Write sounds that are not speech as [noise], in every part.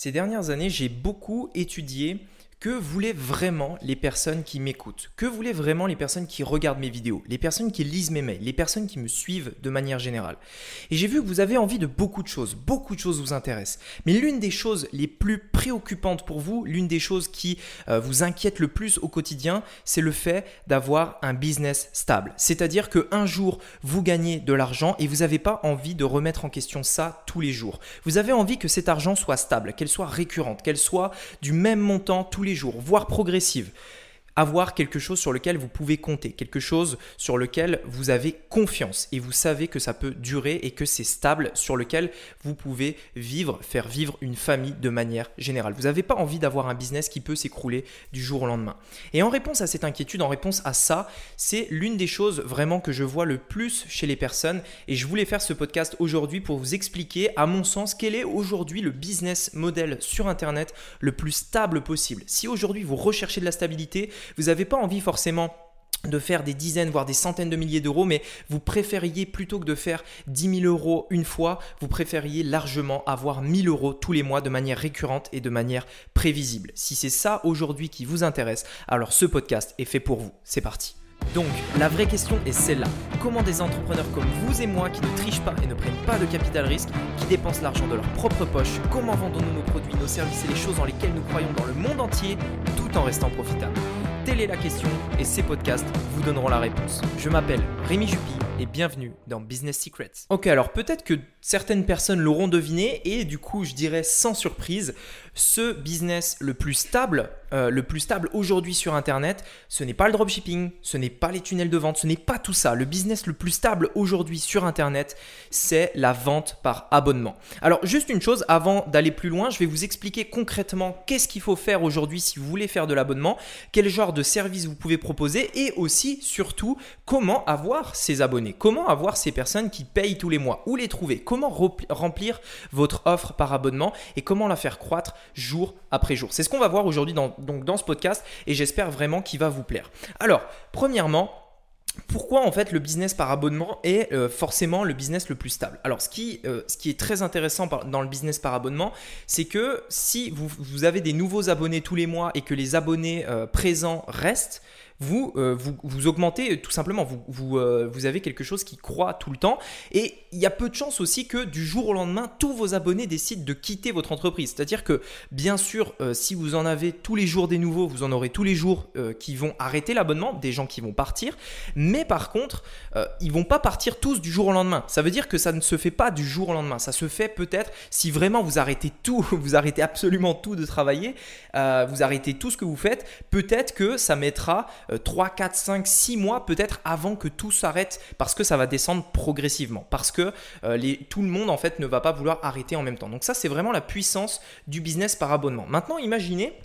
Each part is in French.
Ces dernières années, j'ai beaucoup étudié que voulaient vraiment les personnes qui m'écoutent? Que voulaient vraiment les personnes qui regardent mes vidéos? Les personnes qui lisent mes mails? Les personnes qui me suivent de manière générale? Et j'ai vu que vous avez envie de beaucoup de choses. Beaucoup de choses vous intéressent. Mais l'une des choses les plus préoccupantes pour vous, l'une des choses qui euh, vous inquiète le plus au quotidien, c'est le fait d'avoir un business stable. C'est-à-dire qu'un jour, vous gagnez de l'argent et vous n'avez pas envie de remettre en question ça tous les jours. Vous avez envie que cet argent soit stable, qu'elle soit récurrente, qu'elle soit du même montant tous les jours, voire progressive avoir quelque chose sur lequel vous pouvez compter, quelque chose sur lequel vous avez confiance et vous savez que ça peut durer et que c'est stable, sur lequel vous pouvez vivre, faire vivre une famille de manière générale. Vous n'avez pas envie d'avoir un business qui peut s'écrouler du jour au lendemain. Et en réponse à cette inquiétude, en réponse à ça, c'est l'une des choses vraiment que je vois le plus chez les personnes et je voulais faire ce podcast aujourd'hui pour vous expliquer, à mon sens, quel est aujourd'hui le business model sur Internet le plus stable possible. Si aujourd'hui vous recherchez de la stabilité, vous n'avez pas envie forcément de faire des dizaines, voire des centaines de milliers d'euros, mais vous préfériez plutôt que de faire 10 000 euros une fois, vous préfériez largement avoir 1000 euros tous les mois de manière récurrente et de manière prévisible. Si c'est ça aujourd'hui qui vous intéresse, alors ce podcast est fait pour vous. C'est parti. Donc, la vraie question est celle-là. Comment des entrepreneurs comme vous et moi qui ne trichent pas et ne prennent pas de capital risque, qui dépensent l'argent de leur propre poche, comment vendons-nous nos produits, nos services et les choses dans lesquelles nous croyons dans le monde entier tout en restant profitables? Telle est la question et ces podcasts vous donneront la réponse. Je m'appelle Rémi Juppy et bienvenue dans Business Secrets. Ok, alors peut-être que certaines personnes l'auront deviné et du coup je dirais sans surprise, ce business le plus stable, euh, le plus stable aujourd'hui sur Internet, ce n'est pas le dropshipping, ce n'est pas les tunnels de vente, ce n'est pas tout ça. Le business le plus stable aujourd'hui sur Internet, c'est la vente par abonnement. Alors juste une chose, avant d'aller plus loin, je vais vous expliquer concrètement qu'est-ce qu'il faut faire aujourd'hui si vous voulez faire de l'abonnement, quel genre de service vous pouvez proposer et aussi surtout comment avoir ces abonnés, comment avoir ces personnes qui payent tous les mois, où les trouver, comment remplir votre offre par abonnement et comment la faire croître jour après jour. C'est ce qu'on va voir aujourd'hui dans, ce podcast et j'espère vraiment qu'il va vous plaire. Alors, premièrement, pourquoi en fait le business par abonnement est euh, forcément le business le plus stable? Alors ce qui, euh, ce qui est très intéressant dans le business par abonnement, c'est que si vous, vous, avez des nouveaux abonnés tous les mois et que les abonnés euh, présents restent, vous, vous, vous, augmentez tout simplement, vous, vous, vous, avez quelque chose qui croît tout le temps. Et il y a peu de chances aussi que du jour au lendemain, tous vos abonnés décident de quitter votre entreprise. C'est-à-dire que bien sûr, si vous en avez tous les jours des nouveaux, vous en aurez tous les jours qui vont arrêter l'abonnement, des gens qui vont partir. Mais par contre, ils ils vont pas partir tous du jour au lendemain. Ça veut dire que ça ne se fait pas du jour au lendemain. Ça se fait peut-être si vraiment vous arrêtez tout, [laughs] vous arrêtez absolument tout de travailler, vous arrêtez tout ce que vous faites, peut-être que ça mettra 3, 4, 5, 6 mois peut-être avant que tout s'arrête parce que ça va descendre progressivement, parce que euh, tout le monde en fait ne va pas vouloir arrêter en même temps. Donc ça c'est vraiment la puissance du business par abonnement. Maintenant imaginez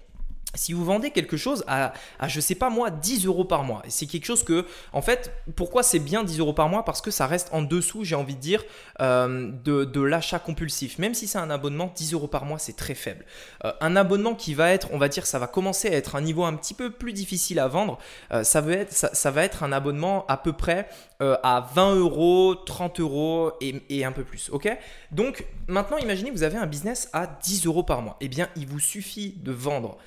si vous vendez quelque chose à, à, je sais pas moi, 10 euros par mois, c'est quelque chose que, en fait, pourquoi c'est bien 10 euros par mois? Parce que ça reste en dessous, j'ai envie de dire, euh, de, l'achat compulsif. Même si c'est un abonnement, 10 euros par mois, c'est très faible. Euh, un abonnement qui va être, on va dire, ça va commencer à être un niveau un petit peu plus difficile à vendre, euh, ça, être, ça, va être un abonnement à peu près à 20 euros, 30 euros et, et un peu plus. Ok? Donc maintenant, imaginez, vous avez un business à 10 euros par mois. Eh bien, il vous suffit de vendre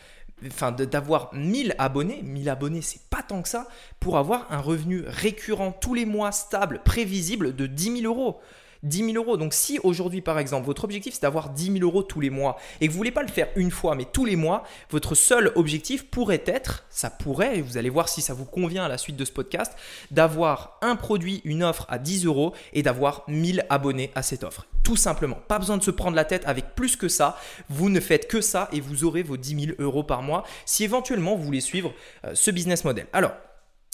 enfin d'avoir 1000 abonnés, 1000 abonnés c'est pas tant que ça, pour avoir un revenu récurrent tous les mois stable, prévisible de 10 000 euros. 10 000 euros. Donc si aujourd'hui, par exemple, votre objectif c'est d'avoir 10 000 euros tous les mois et que vous voulez pas le faire une fois, mais tous les mois, votre seul objectif pourrait être, ça pourrait, et vous allez voir si ça vous convient à la suite de ce podcast, d'avoir un produit, une offre à 10 euros et d'avoir 1000 abonnés à cette offre. Tout simplement. Pas besoin de se prendre la tête avec plus que ça. Vous ne faites que ça et vous aurez vos 10 000 euros par mois si éventuellement vous voulez suivre euh, ce business model. Alors,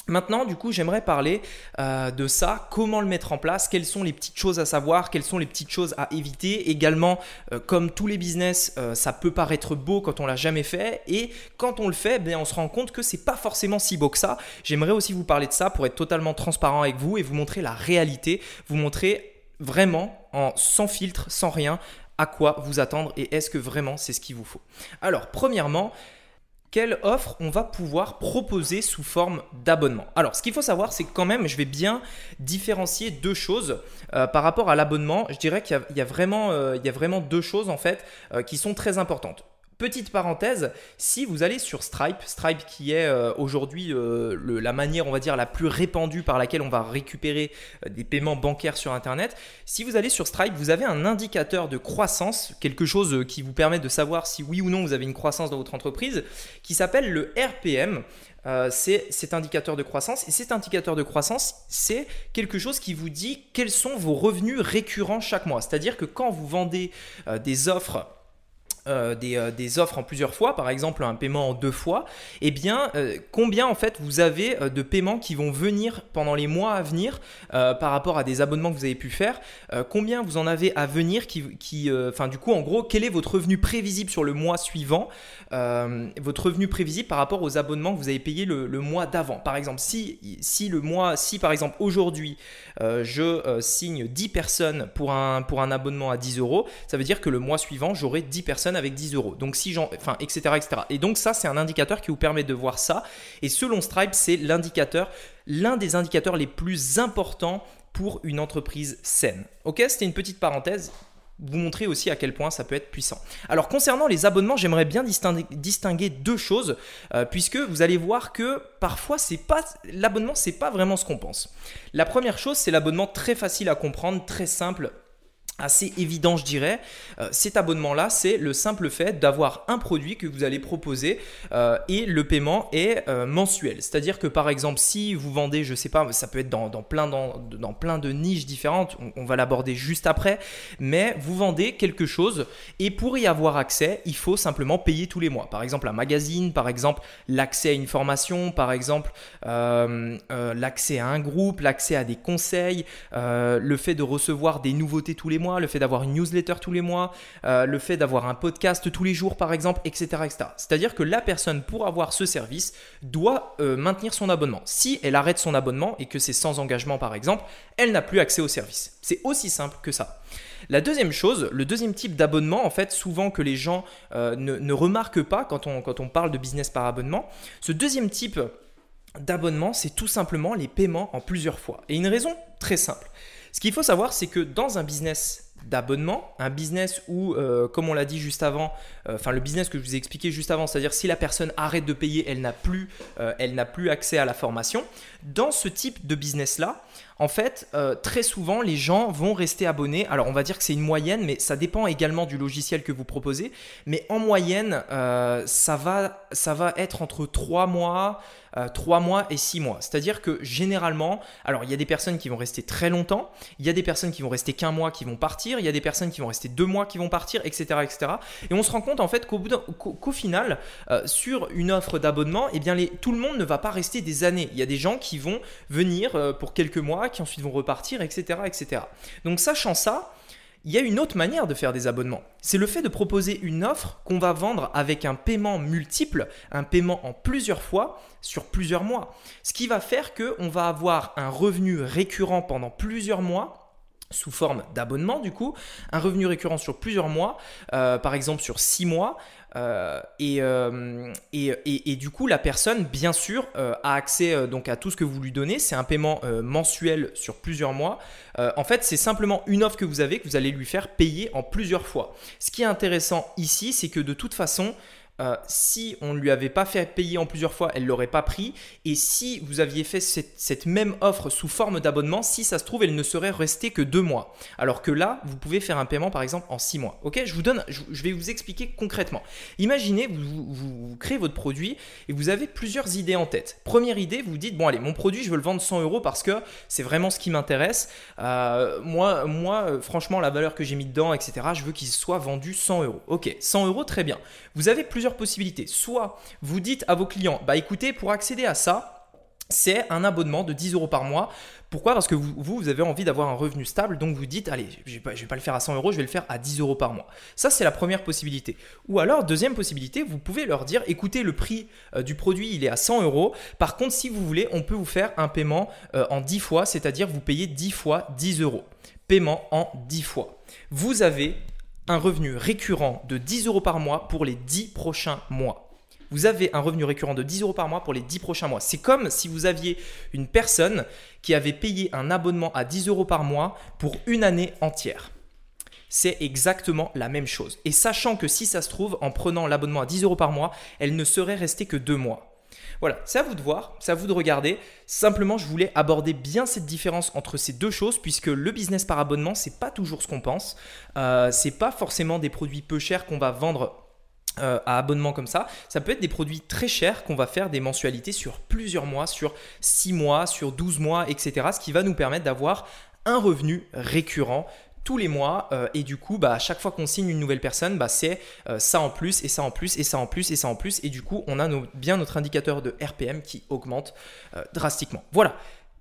Maintenant, du coup, j'aimerais parler euh, de ça, comment le mettre en place, quelles sont les petites choses à savoir, quelles sont les petites choses à éviter? Également, euh, comme tous les business, euh, ça peut paraître beau quand on l'a jamais fait, et quand on le fait, ben, on se rend compte que c'est pas forcément si beau que ça. J'aimerais aussi vous parler de ça pour être totalement transparent avec vous et vous montrer la réalité, vous montrer vraiment en sans filtre, sans rien, à quoi vous attendre et est-ce que vraiment c'est ce qu'il vous faut. Alors, premièrement, quelle offre on va pouvoir proposer sous forme d'abonnement. Alors, ce qu'il faut savoir, c'est que quand même, je vais bien différencier deux choses euh, par rapport à l'abonnement. Je dirais qu'il y, a vraiment, euh, y a vraiment deux choses en fait euh, qui sont très importantes. Petite parenthèse, si vous allez sur Stripe, Stripe qui est euh, aujourd'hui euh, la manière, on va dire, la plus répandue par laquelle on va récupérer euh, des paiements bancaires sur Internet, si vous allez sur Stripe, vous avez un indicateur de croissance, quelque chose qui vous permet de savoir si oui ou non vous avez une croissance dans votre entreprise, qui s'appelle le RPM. c'est cet indicateur de croissance. Et cet indicateur de croissance, c'est quelque chose qui vous dit quels sont vos revenus récurrents chaque mois. C'est-à-dire que quand vous vendez des offres euh, euh, des, offres en plusieurs fois, par exemple un paiement en deux fois, eh bien euh, combien en fait vous avez de paiements qui vont venir pendant les mois à venir par rapport à des abonnements que vous avez pu faire, combien vous en avez à venir qui, enfin du coup en gros quel est votre revenu prévisible sur le mois suivant, votre revenu prévisible par rapport aux abonnements que vous avez payés le, le mois d'avant? Par exemple si, si le mois, si par exemple aujourd'hui je signe 10 personnes pour un, pour un abonnement à 10 euros, ça veut dire que le mois suivant j'aurai 10 personnes avec 10 euros. Donc si j'en, enfin, etc.. Et donc ça, c'est un indicateur qui vous permet de voir ça. Et selon Stripe, c'est l'indicateur, l'un des indicateurs les plus importants pour une entreprise saine. Ok, c'était une petite parenthèse vous montrer aussi à quel point ça peut être puissant. Alors concernant les abonnements, j'aimerais bien distinguer, deux choses euh, puisque vous allez voir que parfois c'est pas l'abonnement c'est pas vraiment ce qu'on pense. La première chose, c'est l'abonnement très facile à comprendre, très simple assez évident, je dirais. Euh, cet abonnement-là, c'est le simple fait d'avoir un produit que vous allez proposer euh, et le paiement est euh, mensuel. C'est-à-dire que par exemple, si vous vendez, je sais pas, ça peut être dans, plein, dans, dans, plein de niches différentes, on, va l'aborder juste après, mais vous vendez quelque chose et pour y avoir accès, il faut simplement payer tous les mois. Par exemple, un magazine, par exemple, l'accès à une formation, par exemple, l'accès à un groupe, l'accès à des conseils, le fait de recevoir des nouveautés tous les mois le fait d'avoir une newsletter tous les mois, euh, le fait d'avoir un podcast tous les jours par exemple, etc. C'est-à-dire que la personne pour avoir ce service doit euh, maintenir son abonnement. Si elle arrête son abonnement et que c'est sans engagement par exemple, elle n'a plus accès au service. C'est aussi simple que ça. La deuxième chose, le deuxième type d'abonnement, en fait, souvent que les gens euh, ne, remarquent pas quand on, quand on parle de business par abonnement, ce deuxième type d'abonnement, c'est tout simplement les paiements en plusieurs fois. Et une raison très simple. Ce qu'il faut savoir, c'est que dans un business d'abonnement, un business où, euh, comme on l'a dit juste avant, euh, enfin le business que je vous ai expliqué juste avant, c'est-à-dire si la personne arrête de payer, elle n'a plus, euh, elle n'a plus accès à la formation. Dans ce type de business-là, en fait, très souvent, les gens vont rester abonnés. Alors, on va dire que c'est une moyenne, mais ça dépend également du logiciel que vous proposez. Mais en moyenne, ça, va, ça va être entre 3 mois, 3 mois et 6 mois. C'est-à-dire que généralement, alors il y a des personnes qui vont rester très longtemps, il y a des personnes qui vont rester qu'un mois, qui vont partir, il y a des personnes qui vont rester deux mois, qui vont partir, etc. etc. Et on se rend compte en fait qu'au, final, euh, sur une offre d'abonnement, eh bien tout le monde ne va pas rester des années. Il y a des gens qui vont venir euh, pour quelques mois, qui ensuite vont repartir, etc. Donc sachant ça, il y a une autre manière de faire des abonnements. C'est le fait de proposer une offre qu'on va vendre avec un paiement multiple, un paiement en plusieurs fois sur plusieurs mois. Ce qui va faire qu'on va avoir un revenu récurrent pendant plusieurs mois sous forme d'abonnement du coup, un revenu récurrent sur plusieurs mois, euh, par exemple sur six mois, euh, euh, et, et, du coup la personne bien sûr a accès donc à tout ce que vous lui donnez, c'est un paiement mensuel sur plusieurs mois. en fait c'est simplement une offre que vous avez que vous allez lui faire payer en plusieurs fois. Ce qui est intéressant ici c'est que de toute façon euh, si on ne lui avait pas fait payer en plusieurs fois, elle l'aurait pas pris. Et si vous aviez fait cette, même offre sous forme d'abonnement, si ça se trouve, elle ne serait restée que deux mois. Alors que là, vous pouvez faire un paiement par exemple en six mois. Ok, je vous donne, je, vais vous expliquer concrètement. Imaginez, vous, créez votre produit et vous avez plusieurs idées en tête. Première idée, vous dites bon allez, mon produit, je veux le vendre 100 euros parce que c'est vraiment ce qui m'intéresse. Euh, moi, moi, euh, franchement, la valeur que j'ai mis dedans, etc. Je veux qu'il soit vendu 100 euros. Ok, 100 euros, très bien. Vous avez possibilités. Soit vous dites à vos clients, bah écoutez, pour accéder à ça, c'est un abonnement de 10 euros par mois. Pourquoi? Parce que vous, vous avez envie d'avoir un revenu stable, donc vous dites, allez, je ne vais, vais, pas le faire à 100 euros, je vais le faire à 10 euros par mois. Ça, c'est la première possibilité. Ou alors, deuxième possibilité, vous pouvez leur dire, écoutez, le prix euh, du produit, il est à 100 euros. Par contre, si vous voulez, on peut vous faire un paiement euh, en 10 fois, c'est-à-dire vous payez 10 fois 10 euros. Paiement en 10 fois. Vous avez un revenu récurrent de 10 euros par mois pour les 10 prochains mois. vous avez un revenu récurrent de 10 euros par mois pour les 10 prochains mois. C'est comme si vous aviez une personne qui avait payé un abonnement à 10 euros par mois pour une année entière c'est exactement la même chose. Et sachant que si ça se trouve, en prenant l'abonnement à 10 euros par mois, elle ne serait restée que deux mois. Voilà, c'est à vous de voir, c'est à vous de regarder. Simplement, je voulais aborder bien cette différence entre ces deux choses, puisque le business par abonnement, c'est pas toujours ce qu'on pense. Euh, c'est pas forcément des produits peu chers qu'on va vendre euh, à abonnement comme ça. Ça peut être des produits très chers qu'on va faire des mensualités sur plusieurs mois, sur 6 mois, sur 12 mois, etc. Ce qui va nous permettre d'avoir un revenu récurrent tous les mois euh, et du coup bah, à chaque fois qu'on signe une nouvelle personne bah, c'est euh, ça en plus et ça en plus et ça en plus et ça en plus et du coup on a bien notre indicateur de RPM qui augmente euh, drastiquement. Voilà,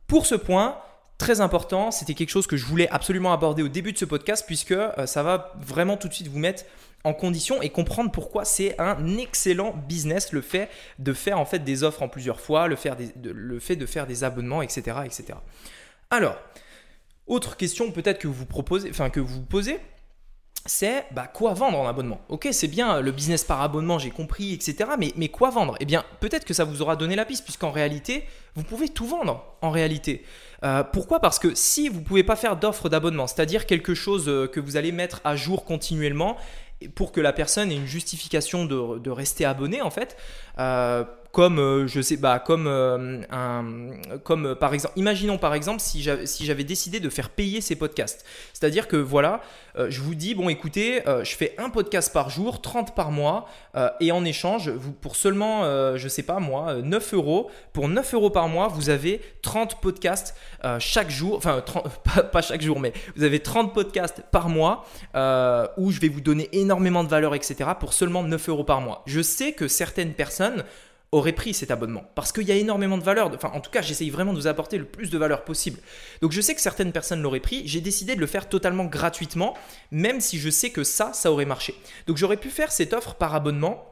pour ce point très important, c'était quelque chose que je voulais absolument aborder au début de ce podcast puisque ça va vraiment tout de suite vous mettre en condition et comprendre pourquoi c'est un excellent business le fait de faire en fait des offres en plusieurs fois, le, le fait de faire des abonnements, etc. etc. Alors, autre question peut-être que vous proposez, enfin que vous posez, c'est bah, quoi vendre en abonnement? Ok, c'est bien le business par abonnement, j'ai compris, etc. Mais, mais quoi vendre? Eh bien, peut-être que ça vous aura donné la piste, puisqu'en réalité, vous pouvez tout vendre en réalité. Euh, pourquoi? Parce que si vous ne pouvez pas faire d'offre d'abonnement, c'est-à-dire quelque chose euh, que vous allez mettre à jour continuellement pour que la personne ait une justification de, rester abonné en fait, euh, comme euh, je sais bah comme euh, un comme euh, par exemple imaginons par exemple si j'avais si décidé de faire payer ces podcasts. C'est-à-dire que voilà je vous dis bon écoutez je fais un podcast par jour 30 par mois et en échange vous pour seulement je sais pas moi 9 euros pour 9 euros par mois vous avez 30 podcasts chaque jour enfin [laughs] pas, pas, chaque jour mais vous avez 30 podcasts par mois où je vais vous donner énormément de valeur etc pour seulement 9 euros par mois. Je sais que certaines personnes aurait pris cet abonnement parce qu'il y a énormément de valeur. Enfin, en tout cas, j'essaye vraiment de vous apporter le plus de valeur possible. Donc, je sais que certaines personnes l'auraient pris. J'ai décidé de le faire totalement gratuitement, même si je sais que ça, ça aurait marché. Donc, j'aurais pu faire cette offre par abonnement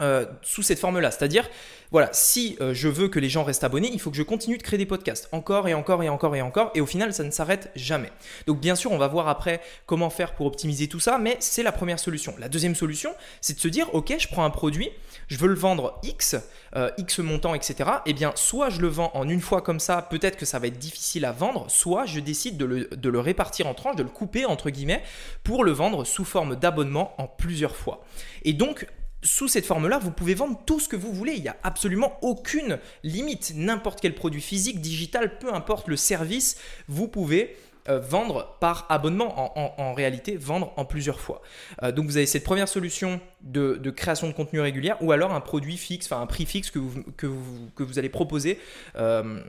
euh, sous cette forme-là. C'est-à-dire, voilà, si euh, je veux que les gens restent abonnés, il faut que je continue de créer des podcasts, encore et encore et encore et encore, et au final, ça ne s'arrête jamais. Donc, bien sûr, on va voir après comment faire pour optimiser tout ça, mais c'est la première solution. La deuxième solution, c'est de se dire, ok, je prends un produit, je veux le vendre X, euh, X montant, etc. Eh bien, soit je le vends en une fois comme ça, peut-être que ça va être difficile à vendre, soit je décide de le, de le répartir en tranches, de le couper entre guillemets, pour le vendre sous forme d'abonnement en plusieurs fois. Et donc, sous cette forme-là, vous pouvez vendre tout ce que vous voulez. Il n'y a absolument aucune limite. N'importe quel produit physique, digital, peu importe le service, vous pouvez euh, vendre par abonnement, en, réalité vendre en plusieurs fois. Euh, donc vous avez cette première solution de, création de contenu régulière ou alors un produit fixe, enfin un prix fixe que vous, allez proposer. Euh,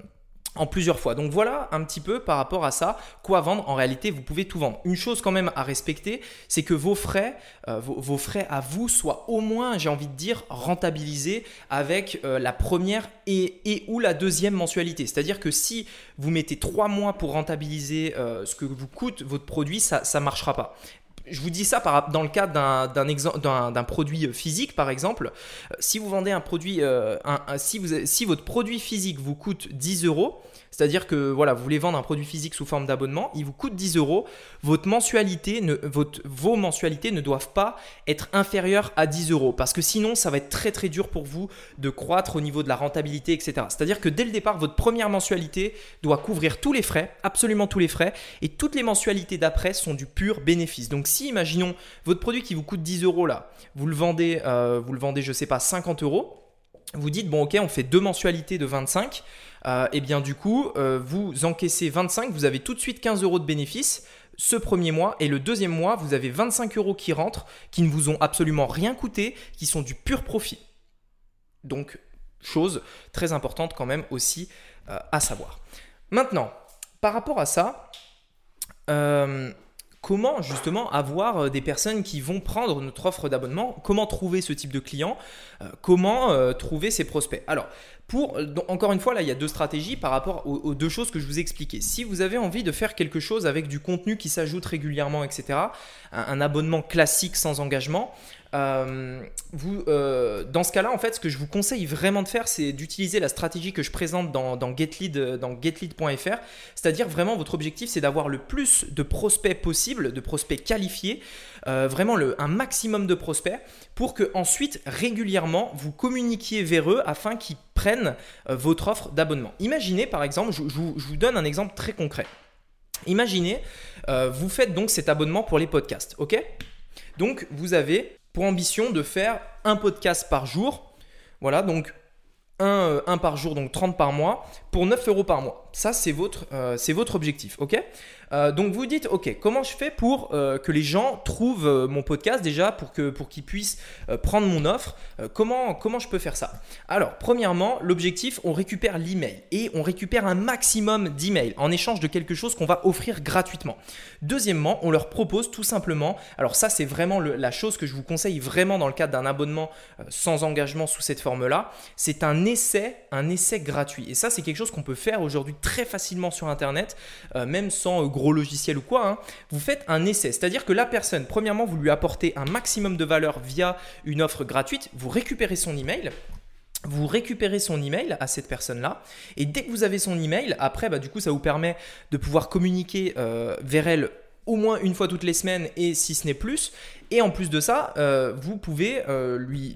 en plusieurs fois. Donc voilà un petit peu par rapport à ça, quoi vendre. En réalité, vous pouvez tout vendre. Une chose quand même à respecter, c'est que vos frais, euh, vos, frais à vous soient au moins, j'ai envie de dire, rentabilisés avec euh, la première et, ou la deuxième mensualité. C'est-à-dire que si vous mettez trois mois pour rentabiliser euh, ce que vous coûte votre produit, ça ne marchera pas je vous dis ça dans le cadre d'un produit physique, par exemple. Euh, si vous vendez un produit, euh, si, si votre produit physique vous coûte 10 euros, c'est-à-dire que voilà, vous voulez vendre un produit physique sous forme d'abonnement, il vous coûte 10 euros. Votre mensualité, vos mensualités ne doivent pas être inférieures à 10 euros parce que sinon, ça va être très très dur pour vous de croître au niveau de la rentabilité, etc. C'est-à-dire que dès le départ, votre première mensualité doit couvrir tous les frais, absolument tous les frais, et toutes les mensualités d'après sont du pur bénéfice. Donc si, imaginons, votre produit qui vous coûte 10 euros là, vous le vendez, euh, vous le vendez, je sais pas, 50 euros vous dites, bon ok, on fait deux mensualités de 25, euh, et bien du coup, euh, vous encaissez 25, vous avez tout de suite 15 euros de bénéfice ce premier mois, et le deuxième mois, vous avez 25 euros qui rentrent, qui ne vous ont absolument rien coûté, qui sont du pur profit. Donc, chose très importante quand même aussi euh, à savoir. Maintenant, par rapport à ça, comment justement avoir euh, des personnes qui vont prendre notre offre d'abonnement, comment trouver ce type de client, euh, comment euh, trouver ces prospects? Alors, pour, encore une fois, là, il y a deux stratégies par rapport aux, deux choses que je vous ai expliquées. Si vous avez envie de faire quelque chose avec du contenu qui s'ajoute régulièrement, etc., un, abonnement classique sans engagement, vous, dans ce cas-là, en fait, ce que je vous conseille vraiment de faire, c'est d'utiliser la stratégie que je présente dans, dans GetLead, dans getlead.fr. C'est-à-dire vraiment, votre objectif, c'est d'avoir le plus de prospects possible, de prospects qualifiés, vraiment un maximum de prospects, pour que ensuite régulièrement vous communiquiez vers eux afin qu'ils prennent votre offre d'abonnement. Imaginez par exemple, je vous donne un exemple très concret. Imaginez, euh, vous faites donc cet abonnement pour les podcasts, ok? Donc vous avez pour ambition de faire un podcast par jour. Voilà, donc un, euh, par jour, donc 30 par mois, pour 9 euros par mois. Ça, c'est votre, euh, objectif, ok? Euh, donc vous dites, ok, comment je fais pour euh, que les gens trouvent euh, mon podcast déjà, pour qu'ils pour qu'ils puissent prendre mon offre? Comment, comment je peux faire ça? Alors, premièrement, l'objectif, on récupère l'email et on récupère un maximum d'emails en échange de quelque chose qu'on va offrir gratuitement. Deuxièmement, on leur propose tout simplement, alors ça c'est vraiment la chose que je vous conseille vraiment dans le cadre d'un abonnement sans engagement sous cette forme-là, c'est un essai, un essai gratuit. Et ça c'est quelque chose qu'on peut faire aujourd'hui très facilement sur Internet, même sans gros logiciel ou quoi, hein, vous faites un essai. C'est-à-dire que la personne, premièrement, vous lui apportez un maximum de valeur via une offre gratuite, vous récupérez son email. Vous récupérez son email à cette personne-là et dès que vous avez son email, après, bah, du coup, ça vous permet de pouvoir communiquer euh, vers elle au moins une fois toutes les semaines et si ce n'est plus. Et en plus de ça, euh, vous pouvez euh, lui.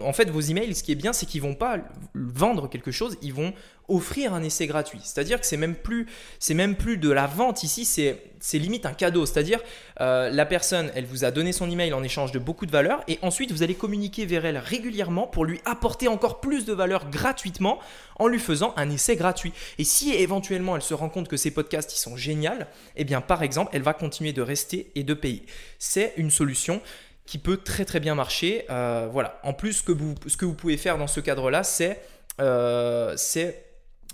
En fait, vos emails, ce qui est bien, c'est qu'ils vont pas vendre quelque chose, ils vont offrir un essai gratuit. C'est-à-dire que c'est même plus, de la vente ici, c'est, c'est limite un cadeau. C'est-à-dire euh, la personne, elle vous a donné son email en échange de beaucoup de valeur et ensuite vous allez communiquer vers elle régulièrement pour lui apporter encore plus de valeur gratuitement en lui faisant un essai gratuit. Et si éventuellement elle se rend compte que ces podcasts ils sont géniaux, eh bien par exemple, elle va continuer de rester et de payer. C'est une solution qui peut très très bien marcher. Euh, voilà. En plus, ce que vous, ce que vous pouvez faire dans ce cadre-là, c'est euh, c'est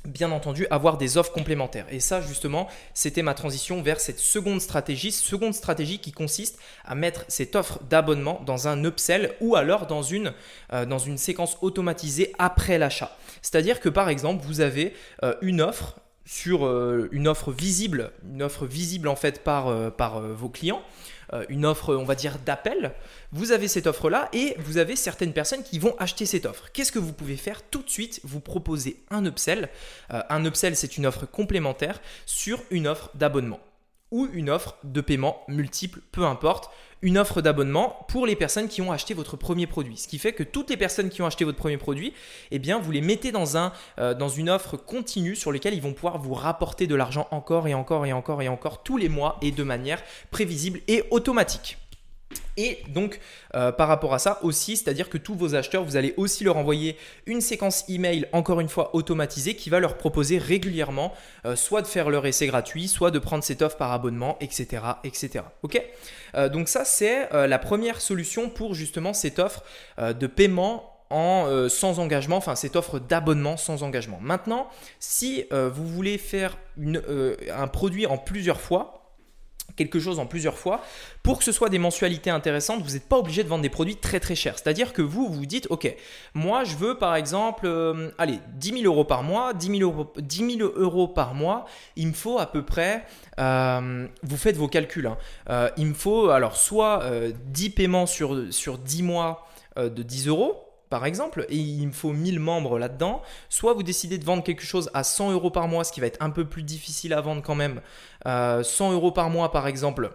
bien entendu avoir des offres complémentaires. Et ça justement, c'était ma transition vers cette seconde stratégie, seconde stratégie qui consiste à mettre cette offre d'abonnement dans un upsell ou alors dans une, euh, séquence automatisée après l'achat. C'est-à-dire que par exemple, vous avez euh, une offre sur euh, une offre visible, une offre visible en fait par vos clients. Euh, une offre, on va dire, d'appel, vous avez cette offre-là et vous avez certaines personnes qui vont acheter cette offre. Qu'est-ce que vous pouvez faire tout de suite? Vous proposez un upsell. Euh, un upsell, c'est une offre complémentaire sur une offre d'abonnement ou une offre de paiement multiple, peu importe une offre d'abonnement pour les personnes qui ont acheté votre premier produit. Ce qui fait que toutes les personnes qui ont acheté votre premier produit, eh bien, vous les mettez dans, euh, dans une offre continue sur laquelle ils vont pouvoir vous rapporter de l'argent encore et encore et encore et encore tous les mois et de manière prévisible et automatique. Et donc, euh, par rapport à ça aussi, c'est-à-dire que tous vos acheteurs, vous allez aussi leur envoyer une séquence email, encore une fois automatisée, qui va leur proposer régulièrement euh, soit de faire leur essai gratuit, soit de prendre cette offre par abonnement, etc. etc. Ok? Euh, Donc, ça, c'est la première solution pour justement cette offre de paiement en, sans engagement, enfin cette offre d'abonnement sans engagement. Maintenant, si vous voulez faire un produit en plusieurs fois, quelque chose en plusieurs fois, pour que ce soit des mensualités intéressantes, vous n'êtes pas obligé de vendre des produits très très chers. C'est-à-dire que vous, vous dites, ok, moi je veux par exemple, euh, allez, 10 000 euros par mois, 10 000 euros, 10 000 euros par mois, il me faut à peu près, euh, vous faites vos calculs, hein. euh, il me faut alors soit 10 paiements sur, sur 10 mois de 10 euros, par exemple, et il me faut 1000 membres là-dedans, soit vous décidez de vendre quelque chose à 100 euros par mois, ce qui va être un peu plus difficile à vendre quand même. 100 euh, euros par mois, par exemple,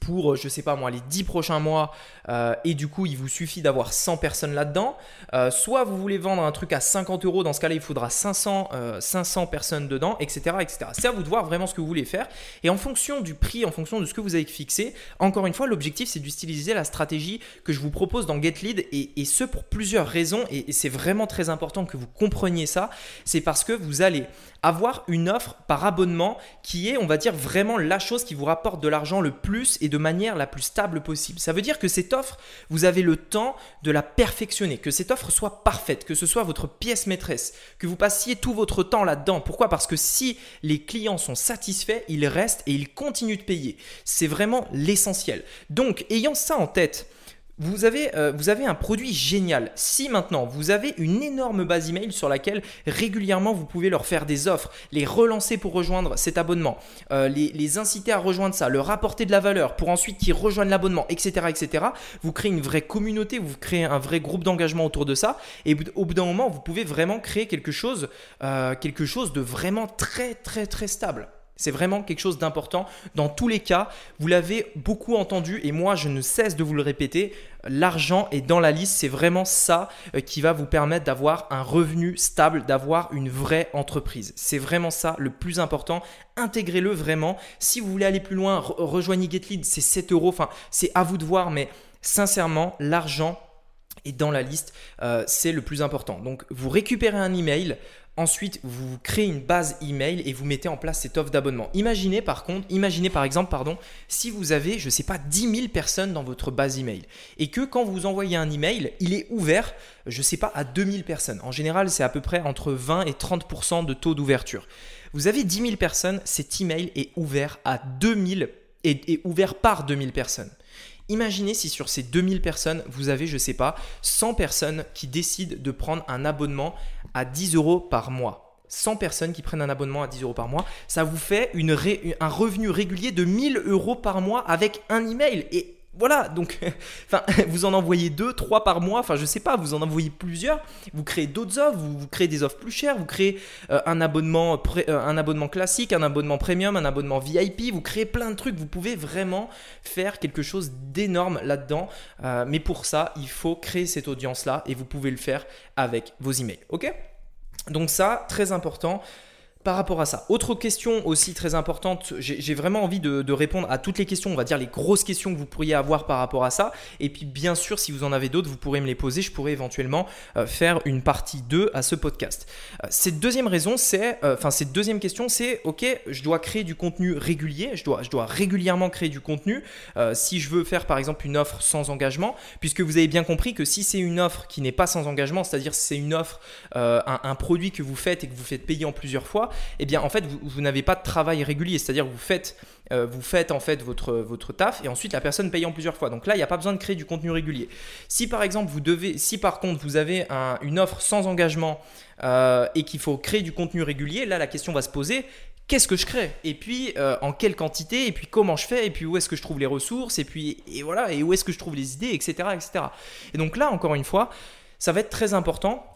pour, euh, je sais pas moi, les 10 prochains mois, euh, et du coup, il vous suffit d'avoir 100 personnes là-dedans. Euh, soit vous voulez vendre un truc à 50 euros, dans ce cas-là, il faudra 500, 500 personnes dedans, etc., etc. C'est à vous de voir vraiment ce que vous voulez faire. Et en fonction du prix, en fonction de ce que vous avez fixé, encore une fois, l'objectif, c'est d'utiliser la stratégie que je vous propose dans GetLead, et, et ce pour plusieurs raisons, et c'est vraiment très important que vous compreniez ça. C'est parce que vous allez avoir une offre par abonnement qui est, on va dire, vraiment la chose qui vous rapporte de l'argent le plus et de manière la plus stable possible. Ça veut dire que cette offre, vous avez le temps de la perfectionner, que cette offre soit parfaite, que ce soit votre pièce maîtresse, que vous passiez tout votre temps là-dedans. Pourquoi? Parce que si les clients sont satisfaits, ils restent et ils continuent de payer. C'est vraiment l'essentiel. Donc, ayant ça en tête, Vous avez, euh, vous avez un produit génial. Si maintenant vous avez une énorme base email sur laquelle régulièrement vous pouvez leur faire des offres, les relancer pour rejoindre cet abonnement, euh, les, inciter à rejoindre ça, leur apporter de la valeur pour ensuite qu'ils rejoignent l'abonnement, etc., etc. Vous créez une vraie communauté, vous créez un vrai groupe d'engagement autour de ça, et au bout d'un moment vous pouvez vraiment créer quelque chose, euh, quelque chose de vraiment très très très stable. C'est vraiment quelque chose d'important. Dans tous les cas, vous l'avez beaucoup entendu et moi je ne cesse de vous le répéter, l'argent est dans la liste. C'est vraiment ça euh, qui va vous permettre d'avoir un revenu stable, d'avoir une vraie entreprise. C'est vraiment ça le plus important. Intégrez-le vraiment. Si vous voulez aller plus loin, rejoignez GetLead, c'est 7 euros. Enfin, c'est à vous de voir, mais sincèrement, l'argent est dans la liste, euh, c'est le plus important. Donc, vous récupérez un email, Ensuite, vous créez une base email et vous mettez en place cette offre d'abonnement. Imaginez par contre, imaginez par exemple, pardon, si vous avez, je ne sais pas, 10 000 personnes dans votre base email et que quand vous envoyez un email, il est ouvert, je ne sais pas, à 2000 personnes. En général, c'est à peu près entre 20 et 30% de taux d'ouverture. Vous avez 10 000 personnes, cet email est ouvert à 2000 et est ouvert par 2000 personnes. Imaginez si sur ces 2000 personnes, vous avez, je ne sais pas, 100 personnes qui décident de prendre un abonnement à 10 euros par mois. 100 personnes qui prennent un abonnement à 10 euros par mois, ça vous fait un revenu régulier de 1000 euros par mois avec un email. Et voilà, donc, [laughs] enfin, vous en envoyez deux, trois par mois, enfin, je sais pas, vous en envoyez plusieurs, vous créez d'autres offres, vous, créez des offres plus chères, vous créez euh, un, abonnement euh, un abonnement classique, un abonnement premium, un abonnement VIP, vous créez plein de trucs, vous pouvez vraiment faire quelque chose d'énorme là-dedans, euh, mais pour ça, il faut créer cette audience-là et vous pouvez le faire avec vos emails, ok? Donc ça, très important par rapport à ça. Autre question aussi très importante, j'ai vraiment envie de, répondre à toutes les questions, on va dire les grosses questions que vous pourriez avoir par rapport à ça. Et puis bien sûr, si vous en avez d'autres, vous pourrez me les poser, je pourrais éventuellement euh, faire une partie 2 à ce podcast. Euh, cette deuxième raison, c'est, euh, enfin cette deuxième question, c'est, ok, je dois créer du contenu régulier, je dois, régulièrement créer du contenu. si je veux faire par exemple une offre sans engagement, puisque vous avez bien compris que si c'est une offre qui n'est pas sans engagement, c'est-à-dire si c'est une offre, un produit que vous faites et que vous faites payer en plusieurs fois, eh bien en fait vous, n'avez pas de travail régulier, c'est-à-dire vous faites euh, vous faites en fait votre, votre taf et ensuite la personne paye en plusieurs fois. Donc là, il n'y a pas besoin de créer du contenu régulier. Si par exemple vous devez, si par contre vous avez une offre sans engagement euh, et qu'il faut créer du contenu régulier, là la question va se poser qu'est-ce que je crée? Et puis euh, en quelle quantité? Et puis comment je fais? Et puis où est-ce que je trouve les ressources? Et puis et voilà et où est-ce que je trouve les idées, etc., etc. Et donc là encore une fois, ça va être très important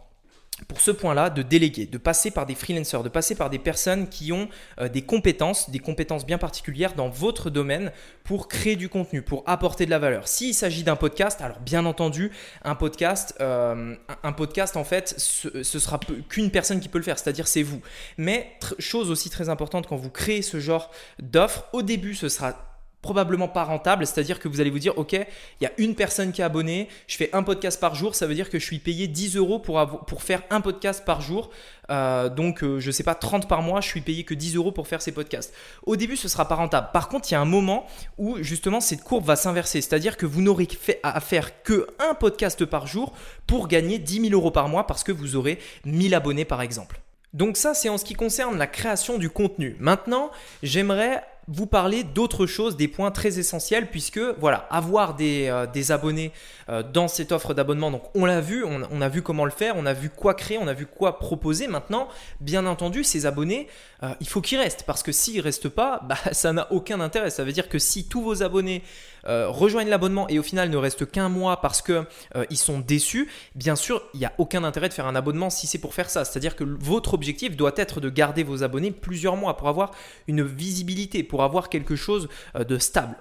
pour ce point-là, de déléguer, de passer par des freelancers, de passer par des personnes qui ont euh, des compétences, des compétences bien particulières dans votre domaine pour créer du contenu, pour apporter de la valeur. S'il s'agit d'un podcast, alors bien entendu, un podcast, euh, un podcast en fait, ce, ce sera qu'une personne qui peut le faire, c'est-à-dire c'est vous. Mais chose aussi très importante quand vous créez ce genre d'offre, au début ce sera probablement pas rentable, c'est-à-dire que vous allez vous dire, ok, il y a une personne qui est abonnée, je fais un podcast par jour, ça veut dire que je suis payé 10 euros pour, pour faire un podcast par jour, euh, donc euh, je sais pas, 30 par mois, je suis payé que 10 euros pour faire ces podcasts. Au début, ce sera pas rentable. Par contre, il y a un moment où justement cette courbe va s'inverser, c'est-à-dire que vous n'aurez à faire que un podcast par jour pour gagner 10 000 euros par mois parce que vous aurez 1000 abonnés par exemple. Donc ça, c'est en ce qui concerne la création du contenu. Maintenant, j'aimerais vous parler d'autres choses, des points très essentiels, puisque voilà, avoir des, euh, des abonnés euh, dans cette offre d'abonnement, donc on l'a vu, on, a vu comment le faire, on a vu quoi créer, on a vu quoi proposer. Maintenant, bien entendu, ces abonnés, euh, il faut qu'ils restent, parce que s'ils ne restent pas, [laughs] bah, ça n'a aucun intérêt. Ça veut dire que si tous vos abonnés rejoignent l'abonnement et au final ne restent qu'un mois parce qu'ils ils sont déçus, bien sûr, il n'y a aucun intérêt de faire un abonnement si c'est pour faire ça. C'est-à-dire que votre objectif doit être de garder vos abonnés plusieurs mois pour avoir une visibilité, pour avoir quelque chose euh, de stable.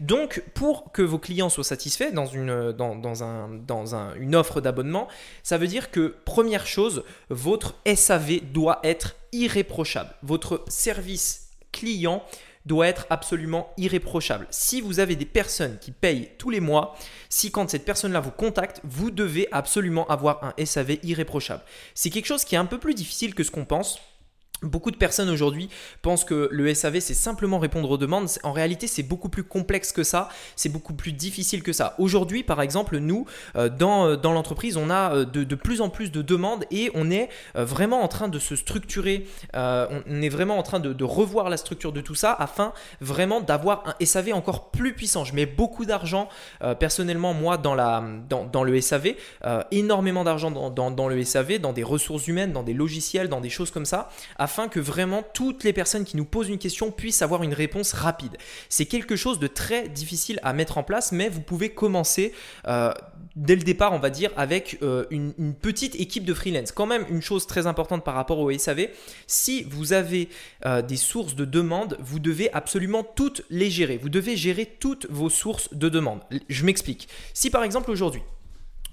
Donc, pour que vos clients soient satisfaits dans une, une offre d'abonnement, ça veut dire que, première chose, votre SAV doit être irréprochable. Votre service client doit être absolument irréprochable. Si vous avez des personnes qui payent tous les mois, si quand cette personne-là vous contacte, vous devez absolument avoir un SAV irréprochable. C'est quelque chose qui est un peu plus difficile que ce qu'on pense. Beaucoup de personnes aujourd'hui pensent que le SAV c'est simplement répondre aux demandes. En réalité, c'est beaucoup plus complexe que ça, c'est beaucoup plus difficile que ça. Aujourd'hui, par exemple, nous, euh, dans, euh, dans l'entreprise, on a euh, de, de, plus en plus de demandes et on est vraiment en train de se structurer, on est vraiment en train de, revoir la structure de tout ça afin vraiment d'avoir un SAV encore plus puissant. Je mets beaucoup d'argent, personnellement, moi, dans, la, dans, dans le SAV, énormément d'argent dans, dans, le SAV, dans des ressources humaines, dans des logiciels, dans des choses comme ça, afin que vraiment toutes les personnes qui nous posent une question puissent avoir une réponse rapide. C'est quelque chose de très difficile à mettre en place, mais vous pouvez commencer euh, dès le départ, on va dire, avec euh, une, petite équipe de freelance. Quand même, une chose très importante par rapport au SAV, si vous avez euh, des sources de demande, vous devez absolument toutes les gérer. Vous devez gérer toutes vos sources de demande. Je m'explique. Si par exemple aujourd'hui,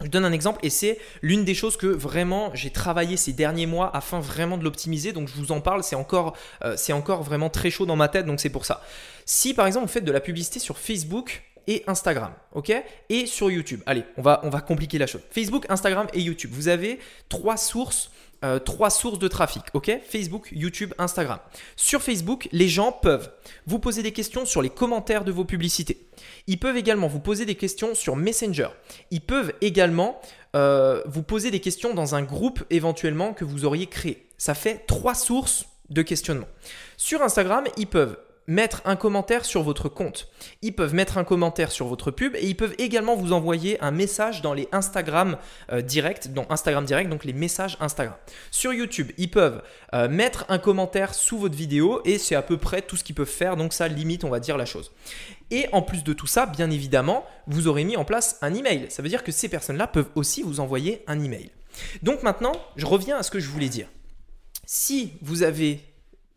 je donne un exemple et c'est l'une des choses que vraiment j'ai travaillé ces derniers mois afin vraiment de l'optimiser. Donc je vous en parle, c'est encore, euh, encore vraiment très chaud dans ma tête, donc c'est pour ça. Si par exemple vous faites de la publicité sur Facebook et Instagram, ok? Et sur YouTube. Allez, on va, on va compliquer la chose. Facebook, Instagram et YouTube. Vous avez trois sources euh, trois sources de trafic, ok? Facebook, YouTube, Instagram. Sur Facebook, les gens peuvent vous poser des questions sur les commentaires de vos publicités. Ils peuvent également vous poser des questions sur Messenger. Ils peuvent également euh, vous poser des questions dans un groupe éventuellement que vous auriez créé. Ça fait trois sources de questionnement. Sur Instagram, ils peuvent mettre un commentaire sur votre compte. Ils peuvent mettre un commentaire sur votre pub et ils peuvent également vous envoyer un message dans les Instagram euh, direct, Instagram direct, donc les messages Instagram. Sur YouTube, ils peuvent euh, mettre un commentaire sous votre vidéo et c'est à peu près tout ce qu'ils peuvent faire, donc ça limite, on va dire, la chose. Et en plus de tout ça, bien évidemment, vous aurez mis en place un email. Ça veut dire que ces personnes-là peuvent aussi vous envoyer un email. Donc maintenant, je reviens à ce que je voulais dire. Si vous avez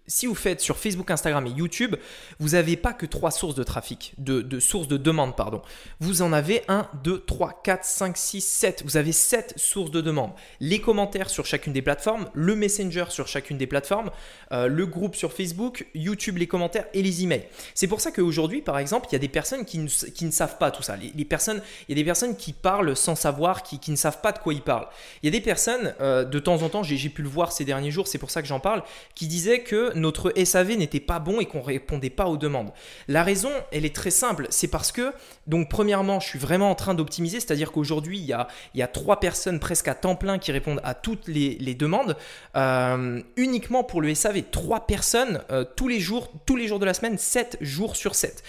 si vous faites sur Facebook, Instagram et YouTube, vous n'avez pas que trois sources de trafic, de, sources de demande, pardon. Vous en avez 1, 2, 3, 4, 5, 6, 7. Vous avez 7 sources de demande. Les commentaires sur chacune des plateformes, le Messenger sur chacune des plateformes, euh, le groupe sur Facebook, YouTube, les commentaires et les emails. C'est pour ça qu'aujourd'hui, par exemple, il y a des personnes qui ne, savent pas tout ça. Les, personnes, il y a des personnes qui parlent sans savoir, qui, qui, ne savent pas de quoi ils parlent. Il y a des personnes, euh, de temps en temps, j'ai pu le voir ces derniers jours, c'est pour ça que j'en parle, qui disaient que notre SAV n'était pas bon et qu'on répondait pas aux demandes. La raison, elle est très simple, c'est parce que, donc premièrement, je suis vraiment en train d'optimiser, c'est-à-dire qu'aujourd'hui, il y a, trois personnes presque à temps plein qui répondent à toutes les, demandes, euh, uniquement pour le SAV, trois personnes euh, tous les jours, tous les jours de la semaine, 7 jours sur 7.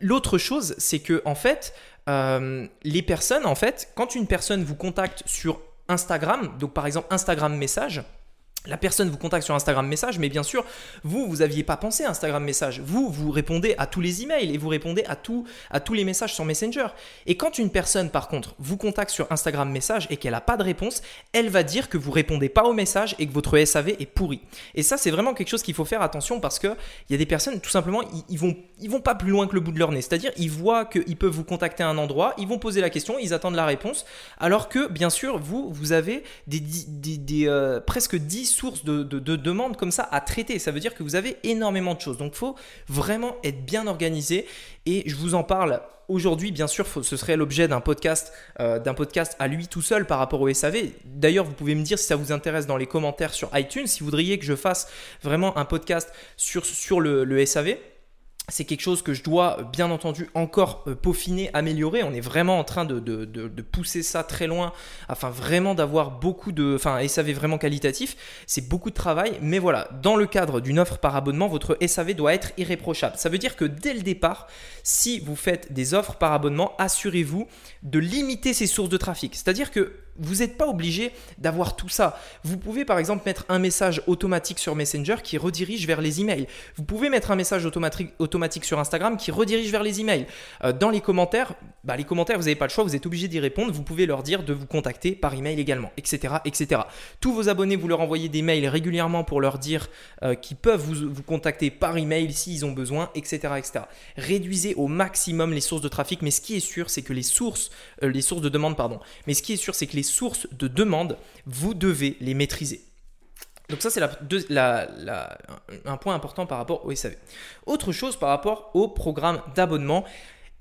L'autre chose, c'est que en fait, euh, les personnes, en fait, quand une personne vous contacte sur Instagram, donc par exemple Instagram message, la personne vous contacte sur Instagram message, mais bien sûr, vous, vous n'aviez pas pensé à Instagram message. Vous, vous répondez à tous les emails et vous répondez à, à tous les messages sur Messenger. Et quand une personne, par contre, vous contacte sur Instagram message et qu'elle n'a pas de réponse, elle va dire que vous répondez pas au message et que votre SAV est pourri. Et ça, c'est vraiment quelque chose qu'il faut faire attention parce qu'il y a des personnes, tout simplement, ils, vont, ils vont pas plus loin que le bout de leur nez. C'est-à-dire, ils voient qu'ils peuvent vous contacter à un endroit, ils vont poser la question, ils attendent la réponse, alors que, bien sûr, vous, vous avez des, des, euh, presque 10 sources de, demandes comme ça à traiter. Ça veut dire que vous avez énormément de choses. Donc faut vraiment être bien organisé. Et je vous en parle aujourd'hui, bien sûr, ce serait l'objet d'un podcast, euh, d'un podcast à lui tout seul par rapport au SAV. D'ailleurs, vous pouvez me dire si ça vous intéresse dans les commentaires sur iTunes, si vous voudriez que je fasse vraiment un podcast sur, sur le SAV c'est quelque chose que je dois bien entendu encore euh, peaufiner, améliorer. On est vraiment en train de, pousser ça très loin afin vraiment d'avoir beaucoup de... Enfin, SAV vraiment qualitatif. C'est beaucoup de travail. Mais voilà, dans le cadre d'une offre par abonnement, votre SAV doit être irréprochable. Ça veut dire que dès le départ, si vous faites des offres par abonnement, assurez-vous de limiter ces sources de trafic. C'est-à-dire que vous n'êtes pas obligé d'avoir tout ça. Vous pouvez par exemple mettre un message automatique sur Messenger qui redirige vers les emails. Vous pouvez mettre un message automatique, sur Instagram qui redirige vers les emails. Euh, dans les commentaires, bah, les commentaires, vous n'avez pas le choix, vous êtes obligé d'y répondre. Vous pouvez leur dire de vous contacter par email également, etc. etc. Tous vos abonnés, vous leur envoyez des mails régulièrement pour leur dire euh, qu'ils peuvent vous, contacter par email s'ils ont besoin, etc., etc. Réduisez au maximum les sources de trafic, mais ce qui est sûr, c'est que les sources, euh, les sources de demande, pardon, mais ce qui est sûr, c'est que les sources de demande, vous devez les maîtriser. Donc ça, c'est un point important par rapport au SAV. Autre chose par rapport au programme d'abonnement.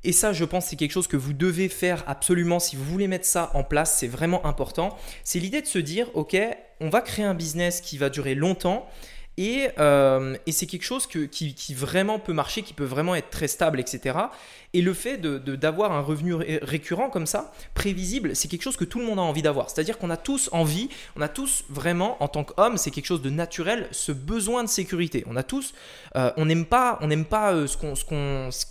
Et ça, je pense, c'est quelque chose que vous devez faire absolument si vous voulez mettre ça en place. C'est vraiment important. C'est l'idée de se dire, OK, on va créer un business qui va durer longtemps Et, euh, et c'est quelque chose qui, vraiment peut marcher, qui peut vraiment être très stable, etc. Et le fait d'avoir de, un revenu récurrent comme ça, prévisible, c'est quelque chose que tout le monde a envie d'avoir. C'est-à-dire qu'on a tous envie, on a tous vraiment, en tant qu'homme, c'est quelque chose de naturel, ce besoin de sécurité. On a tous, euh, on n'aime pas, on n'aime pas euh, ce qu'on,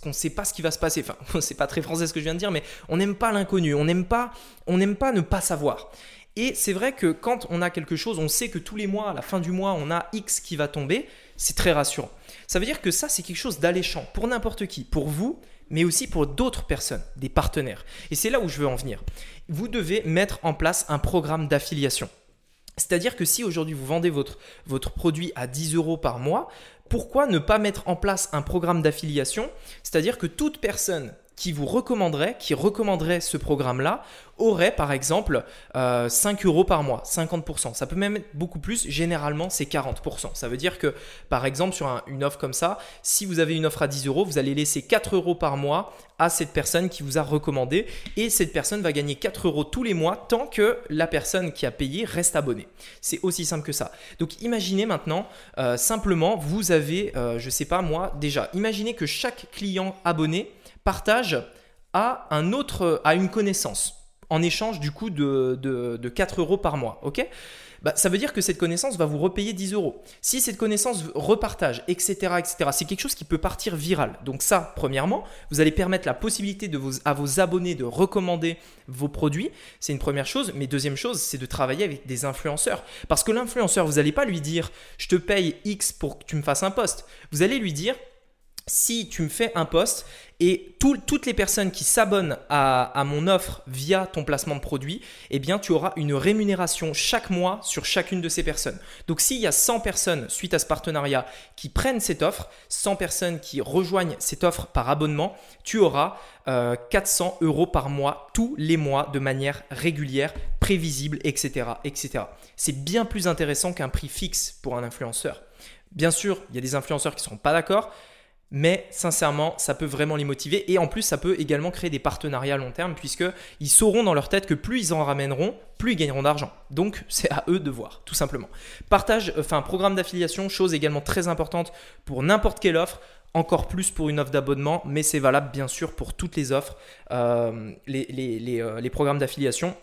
qu'on sait pas ce qui va se passer. Enfin, [laughs] c'est pas très français ce que je viens de dire, mais on n'aime pas l'inconnu. On n'aime pas, on n'aime pas ne pas savoir. Et c'est vrai que quand on a quelque chose, on sait que tous les mois, à la fin du mois, on a X qui va tomber, c'est très rassurant. Ça veut dire que ça, c'est quelque chose d'alléchant pour n'importe qui, pour vous, mais aussi pour d'autres personnes, des partenaires. Et c'est là où je veux en venir. Vous devez mettre en place un programme d'affiliation. C'est-à-dire que si aujourd'hui vous vendez votre, votre produit à 10 euros par mois, pourquoi ne pas mettre en place un programme d'affiliation? C'est-à-dire que toute personne qui vous recommanderait, qui recommanderait ce programme-là, aurait par exemple 5 euh, euros par mois, 50%. Ça peut même être beaucoup plus, généralement c'est 40%. Ça veut dire que par exemple sur une offre comme ça, si vous avez une offre à 10 euros, vous allez laisser 4 euros par mois à cette personne qui vous a recommandé et cette personne va gagner 4 euros tous les mois tant que la personne qui a payé reste abonnée. C'est aussi simple que ça. Donc imaginez maintenant, euh, simplement, vous avez, euh, je sais pas moi, déjà, imaginez que chaque client abonné partage à, un autre, à une connaissance en échange du coup de, de, 4 euros par mois. ok? Bah, ça veut dire que cette connaissance va vous repayer 10 euros. Si cette connaissance repartage, etc., etc., c'est quelque chose qui peut partir viral. Donc ça, premièrement, vous allez permettre la possibilité de à vos abonnés de recommander vos produits. C'est une première chose. Mais deuxième chose, c'est de travailler avec des influenceurs. Parce que l'influenceur, vous n'allez pas lui dire, je te paye X pour que tu me fasses un post. Vous allez lui dire, si tu me fais un post et toutes les personnes qui s'abonnent à, mon offre via ton placement de produit, eh bien tu auras une rémunération chaque mois sur chacune de ces personnes. Donc s'il y a 100 personnes suite à ce partenariat qui prennent cette offre, 100 personnes qui rejoignent cette offre par abonnement, tu auras 400 euh, euros par mois tous les mois de manière régulière, prévisible, etc. etc. C'est bien plus intéressant qu'un prix fixe pour un influenceur. Bien sûr, il y a des influenceurs qui ne seront pas d'accord. Mais sincèrement, ça peut vraiment les motiver et en plus, ça peut également créer des partenariats à long terme puisqu'ils sauront dans leur tête que plus ils en ramèneront, plus ils gagneront d'argent. Donc, [laughs] c'est à eux de voir, tout simplement. Partage, enfin, programme d'affiliation, chose également très importante pour n'importe quelle offre encore plus pour une offre d'abonnement, mais c'est valable bien sûr pour toutes les offres, euh, euh, les, programmes d'affiliation.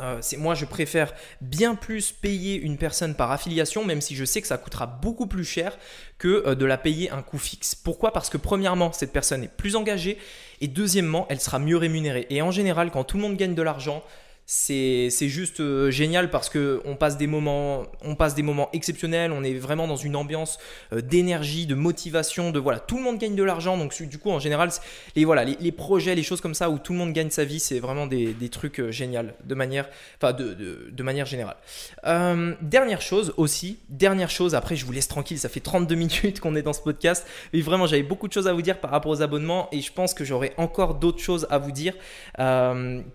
Euh, moi, je préfère bien plus payer une personne par affiliation, même si je sais que ça coûtera beaucoup plus cher que euh, de la payer un coût fixe. Pourquoi? Parce que premièrement, cette personne est plus engagée et deuxièmement, elle sera mieux rémunérée. Et en général, quand tout le monde gagne de l'argent, c'est juste euh, génial parce que on passe des moments on passe des moments exceptionnels on est vraiment dans une ambiance euh, d'énergie de motivation de voilà tout le monde gagne de l'argent donc du coup en général les voilà les, projets les choses comme ça où tout le monde gagne sa vie c'est vraiment des, trucs euh, géniaux de manière enfin de, manière générale. Dernière chose aussi dernière chose après je vous laisse tranquille ça fait 32 minutes qu'on est dans ce podcast mais vraiment j'avais beaucoup de choses à vous dire par rapport aux abonnements et je pense que j'aurai encore d'autres choses à vous dire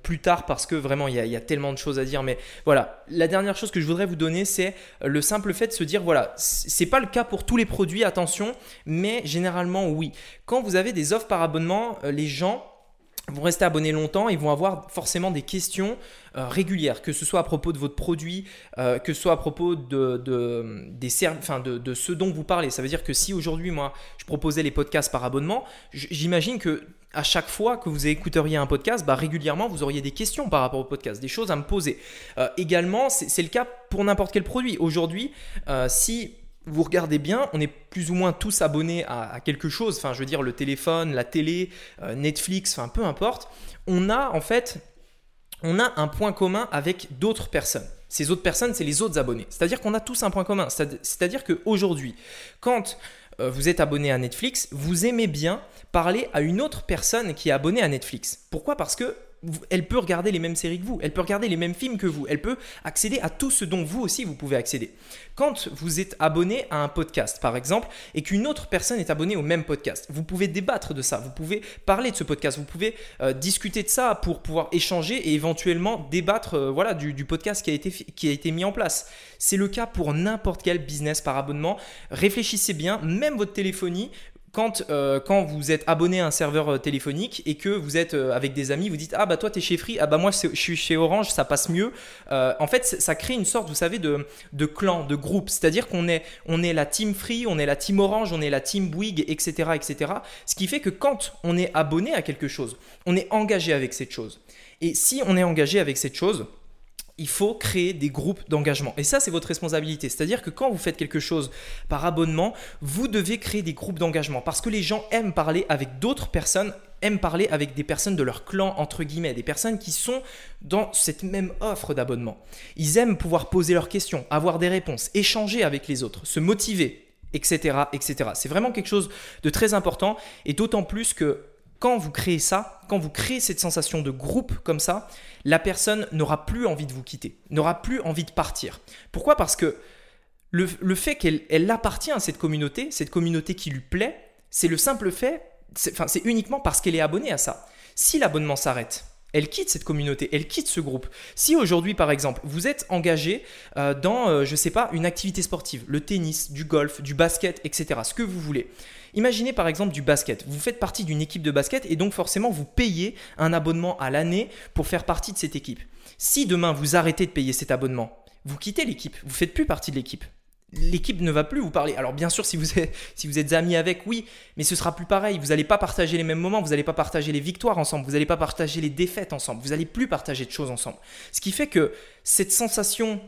plus tard parce que vraiment il il y, a, tellement de choses à dire, mais voilà. La dernière chose que je voudrais vous donner, c'est le simple fait de se dire, voilà, c'est pas le cas pour tous les produits, attention, mais généralement oui. Quand vous avez des offres par abonnement, euh, les gens vont rester abonnés longtemps, ils vont avoir forcément des questions euh, régulières, que ce soit à propos de votre produit, euh, que ce soit à propos de, de des enfin de, ce dont vous parlez. Ça veut dire que si aujourd'hui, moi, je proposais les podcasts par abonnement, j'imagine que à chaque fois que vous écouteriez un podcast, bah, régulièrement, vous auriez des questions par rapport au podcast, des choses à me poser. Euh, également, c'est le cas pour n'importe quel produit. Aujourd'hui, euh, si vous regardez bien, on est plus ou moins tous abonnés à, quelque chose, enfin je veux dire le téléphone, la télé, euh, Netflix, enfin peu importe, on a en fait on a un point commun avec d'autres personnes. Ces autres personnes, c'est les autres abonnés. C'est-à-dire qu'on a tous un point commun. C'est-à-dire qu'aujourd'hui, quand vous êtes abonné à Netflix, vous aimez bien parler à une autre personne qui est abonnée à Netflix. Pourquoi? Parce que elle peut regarder les mêmes séries que vous, elle peut regarder les mêmes films que vous, elle peut accéder à tout ce dont vous aussi vous pouvez accéder. Quand vous êtes abonné à un podcast par exemple et qu'une autre personne est abonnée au même podcast, vous pouvez débattre de ça, vous pouvez parler de ce podcast, vous pouvez euh, discuter de ça pour pouvoir échanger et éventuellement débattre euh, voilà, du, du, podcast qui a, été, qui a été mis en place. C'est le cas pour n'importe quel business par abonnement. Réfléchissez bien, même votre téléphonie, quand, euh, quand vous êtes abonné à un serveur euh, téléphonique et que vous êtes euh, avec des amis, vous dites Ah bah toi t'es chez Free, ah bah moi je suis chez Orange, ça passe mieux. en fait, ça crée une sorte, vous savez, de, de clan, de groupe. C'est-à-dire qu'on est, on est la team Free, on est la team Orange, on est la team Bouygues, etc., etc. Ce qui fait que quand on est abonné à quelque chose, on est engagé avec cette chose. Et si on est engagé avec cette chose, il faut créer des groupes d'engagement. Et ça, c'est votre responsabilité. C'est-à-dire que quand vous faites quelque chose par abonnement, vous devez créer des groupes d'engagement parce que les gens aiment parler avec d'autres personnes aiment parler avec des personnes de leur clan, entre guillemets, des personnes qui sont dans cette même offre d'abonnement. Ils aiment pouvoir poser leurs questions, avoir des réponses, échanger avec les autres, se motiver, etc. etc. C'est vraiment quelque chose de très important et d'autant plus que quand vous créez ça, quand vous créez cette sensation de groupe comme ça, la personne n'aura plus envie de vous quitter, n'aura plus envie de partir. Pourquoi? Parce que le, fait qu'elle appartient à cette communauté, cette communauté qui lui plaît, c'est le simple fait, c'est uniquement parce qu'elle est abonnée à ça. Si l'abonnement s'arrête, elle quitte cette communauté, elle quitte ce groupe. Si aujourd'hui, par exemple, vous êtes engagé euh, dans, euh, je ne sais pas, une activité sportive, le tennis, du golf, du basket, etc., ce que vous voulez. Imaginez par exemple du basket. Vous faites partie d'une équipe de basket et donc forcément vous payez un abonnement à l'année pour faire partie de cette équipe. Si demain vous arrêtez de payer cet abonnement, vous quittez l'équipe, vous ne faites plus partie de l'équipe l'équipe ne va plus vous parler. Alors bien sûr, si vous êtes, si vous êtes amis avec, oui, mais ce sera plus pareil. Vous n'allez pas partager les mêmes moments, vous n'allez pas partager les victoires ensemble, vous n'allez pas partager les défaites ensemble, vous n'allez plus partager de choses ensemble. Ce qui fait que cette sensation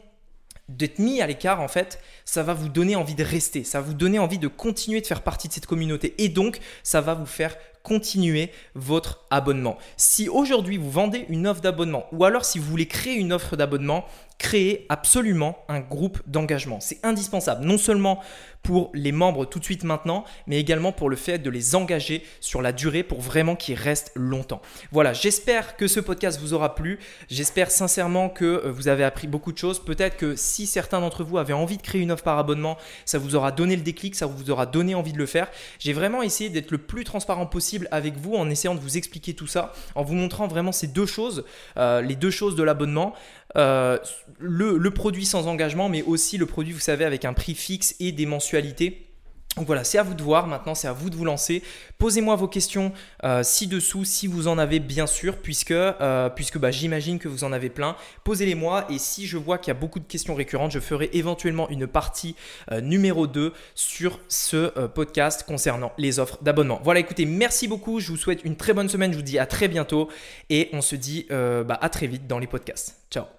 d'être mis à l'écart, en fait, ça va vous donner envie de rester, ça va vous donner envie de continuer de faire partie de cette communauté. Et donc, ça va vous faire continuer votre abonnement. Si aujourd'hui vous vendez une offre d'abonnement ou alors si vous voulez créer une offre d'abonnement, créez absolument un groupe d'engagement. C'est indispensable, non seulement pour les membres tout de suite maintenant, mais également pour le fait de les engager sur la durée pour vraiment qu'ils restent longtemps. Voilà, j'espère que ce podcast vous aura plu. J'espère sincèrement que euh, vous avez appris beaucoup de choses. Peut-être que si certains d'entre vous avaient envie de créer une offre par abonnement, ça vous aura donné le déclic, ça vous aura donné envie de le faire. J'ai vraiment essayé d'être le plus transparent possible avec vous en essayant de vous expliquer tout ça, en vous montrant vraiment ces deux choses, euh, les deux choses de l'abonnement. Euh, le, le, produit sans engagement, mais aussi le produit, vous savez, avec un prix fixe et des mensualités. Donc voilà, c'est à vous de voir maintenant, c'est à vous de vous lancer. Posez-moi vos questions euh, ci-dessous si vous en avez bien sûr, puisque, euh, bah, j'imagine que vous en avez plein. Posez-les moi et si je vois qu'il y a beaucoup de questions récurrentes, je ferai éventuellement une partie euh, numéro 2 sur ce podcast concernant les offres d'abonnement. Voilà, écoutez, merci beaucoup, je vous souhaite une très bonne semaine, je vous dis à très bientôt et on se dit bah, à très vite dans les podcasts. Ciao